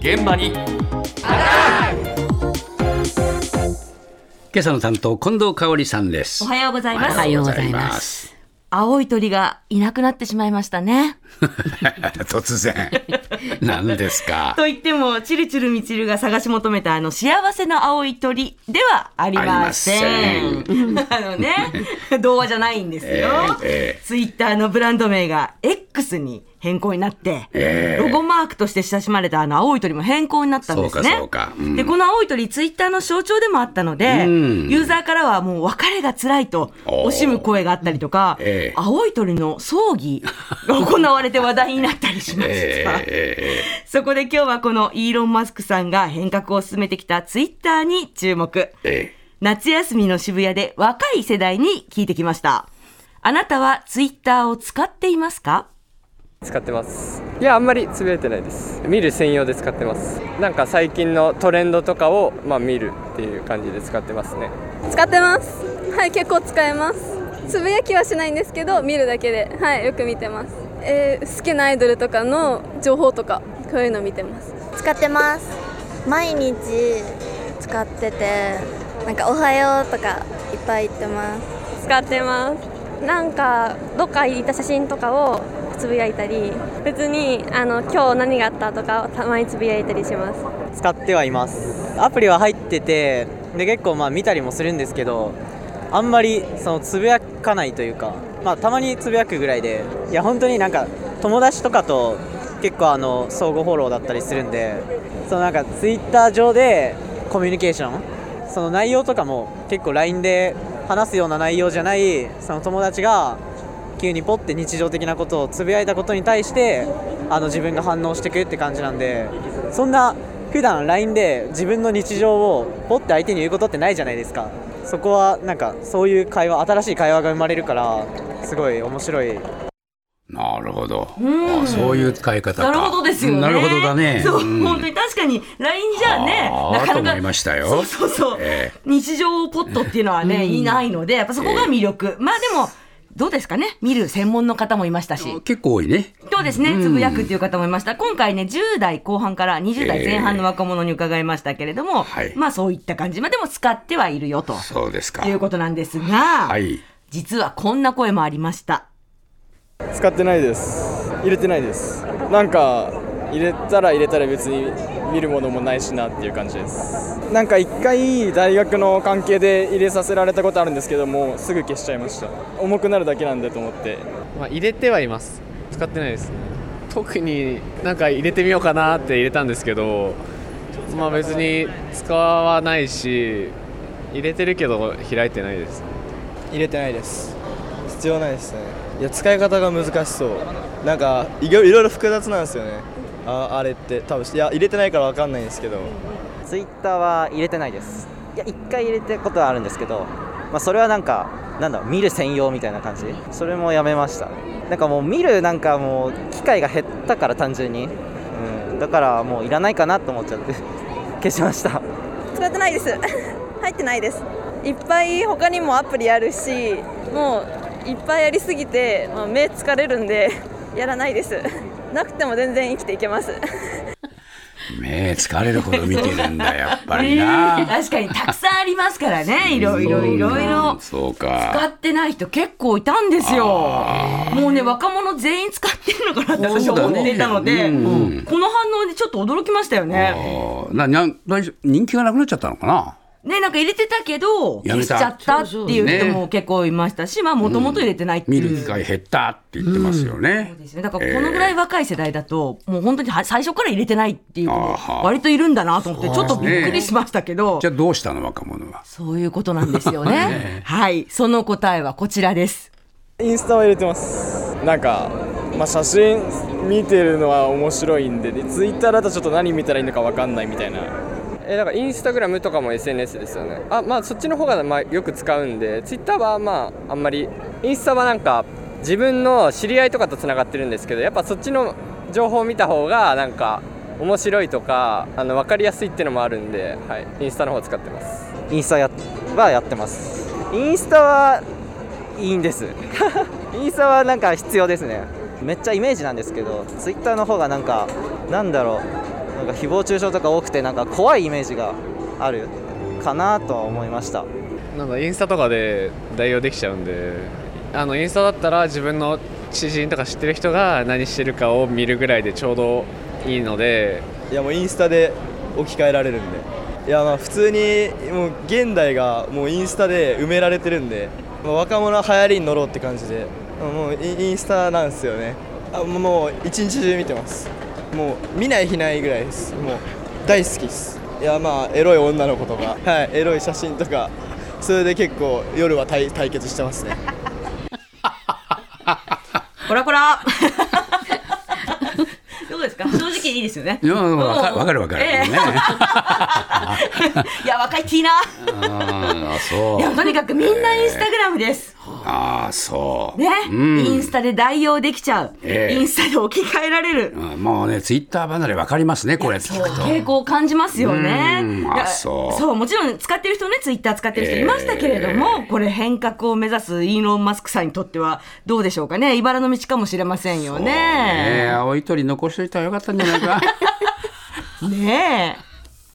現場に今朝の担当近藤香織さんですおはようございます。おはようございます青い鳥がいなくなってしまいましたね。突然 何ですか？と言っても、チルチルミチルが探し求めたあの幸せな青い鳥ではありません。あのね、童話じゃないんですよ。えええツイッターのブランド名が X に変更になって、ええ。ロゴマークとして親しまれたあの青い鳥も変更になったんですね。そうかそうか。うん。で、この青い鳥、ツイッターの象徴でもあったので、うん。ユーザーからはもう別れが辛いと惜しむ声があったりとか、ええ。青い鳥の葬儀が行われて話題になったりしました。ええそこで今日はこのイーロン・マスクさんが変革を進めてきたツイッターに注目。え。夏休みの渋谷で若い世代に聞いてきました。あなたはツイッターを使っていますか？使ってます。いやあんまりつぶやいてないです。見る専用で使ってます。なんか最近のトレンドとかをまあ見るっていう感じで使ってますね。使ってます。はい結構使えます。つぶやきはしないんですけど見るだけで。はいよく見てます。えー好きなアイドルとかの情報とかこういうの見てます。使ってます。毎日使っててなんか「おはよう」とかいっぱい言ってます。使ってます。なんかどっか行った写真とかをつぶやいたり別にあの今日何があったとかたまにつぶやいたりします。使ってはいます。アプリは入っててで結構まあ見たりもするんですけどあんまりそのつぶやかないというかまあたまにつぶやくぐらいでいや本当になんか友達とかと結構あの相互フォローだったりするんでそのなんかツイッター上でコミュニケーションその内容とかも結構 LINE で話すような内容じゃないその友達が急にポッて日常的なことをつぶやいたことに対してあの自分が反応してくるって感じなんでそんな普段 LINE で自分の日常をポッて相手に言うことってないじゃないですか。そこはなんかそういう会話新しい会話が生まれるからすごい面白い。なるほど。あそういう使い方か。なるほどですよね。なるほどだね。そう、ん。本当に確かに LINE じゃね、なかなか。と思いましたよ。そうそうそう。え日常ポットっていうのはね、いないので、やっぱそこが魅力。まあでも、どうですかね？見る専門の方もいましたし。結構多いね。そうですね、つぶやくっていう方もいました。今回ね、10代後半から20代前半の若者に伺いましたけれども、はい。まあそういった感じ。まあでも使ってはいるよと。そうですか。いうことなんですが、はい。実はこんな声もありました。使ってないです。入れてないです。なんか入れたら入れたら別に見るものもないしなっていう感じです。なんか一回大学の関係で入れさせられたことあるんですけどもすぐ消しちゃいました。重くなるだけなんでと思って。まあ入れてはいます。使ってないですね。特になんか入れてみようかなって入れたんですけどまあ別に使わないし入れてるけど開いてないです入れてないです。必要ないですね。いや使い方が難しそう。なんかいろいろいろ複雑なんですよねああれって多分いや入れてないから分かんないんですけど。ツイッターは入れてないです。いや一回入れたことはあるんですけど、まあ、それはなんかなんだろう見る専用みたいな感じ？それもやめましたなんかもう見るなんかもう機会が減ったから単純に、うん、だからもういらないかなと思っちゃって 消しました。使ってないです。入ってないです。いっぱい他にもアプリあるしもういっぱいやりすぎて、まあ、目疲れるんでやらないですなくても全然生きていけます。目疲れるほど見てるんだやっぱりな、確かにたくさんありますからね、いろいろいろいろ。そう使かってない人結構いたんですよ。もうね、若者全員使ってるのかなって私は思っていたので、そうだねうん。この反応でちょっと驚きましたよね。なな大丈夫人気がなくなっちゃったのかな？ね、なんか入れてたけど、やめ消したちゃったっていう人も結構いましたし、まあもともと入れてないっていう。見る機会減ったって言ってますよねそう、ですね。だからこのぐらい若い世代だと、もう本当には最初から入れてないっていう子もあは割といるんだなと思って、ちょっとびっくりしましたけどじ、ゃあどうしたの若者は？そういうことなんですよね。はい。その答えはこちらです。インスタは入れてますなんか、まあ、写真見てるのは面白いんででツイッターだとちょっと何見たらいいのか分かんないみたいなえだからインスタグラムとかも SNS ですよね。あまあそっちの方がまあよく使うんでツイッターはまああんまりインスタはなんか自分の知り合いとかとつながってるんですけどやっぱそっちの情報を見た方がなんか面白いとかあの分かりやすいっていうのもあるんで、はい、インスタの方使ってます。インスタやはやってます。インスタはいいんです。インスタはなんか必要ですね。めっちゃイメージなんですけどツイッターの方がなんかなんだろうなんか誹謗中傷とか多くてなんか怖いイメージがあるかなとは思いました。なんだインスタとかで代用できちゃうんであのインスタだったら自分の知人とか知ってる人が何してるかを見るぐらいでちょうどいいので。いやもうインスタで置き換えられるんで。いやまあ普通にもう現代がもうインスタで埋められてるんで、まあ、若者は流行りに乗ろうって感じで。もうインスタなんですよね。あもう一日中見てますもう見ない日ないぐらいです。もう大好きです。いやまあエロい女の子とか、はい、エロい写真とか。それで結構夜は対対決してますね。こらこらどうですか？正直いいですよね。いやわかるわかる、ええ。ね。いや若いティーなああそいうやとにかくみんなインスタグラムですああそう。ね、うん。インスタで代用できちゃう、ええ。インスタで置き換えられる、うんもうねツイッター離れわかりますねこれ聞くと。傾向を感じますよね。あそう。そうもちろん使ってる人ねツイッター使ってる人いましたけれども、これ変革を目指すイーロン・マスクさんにとってはどうでしょうかね。茨の道かもしれませんよね。えね。青い鳥残しといたらよかったんじゃないか。ねえ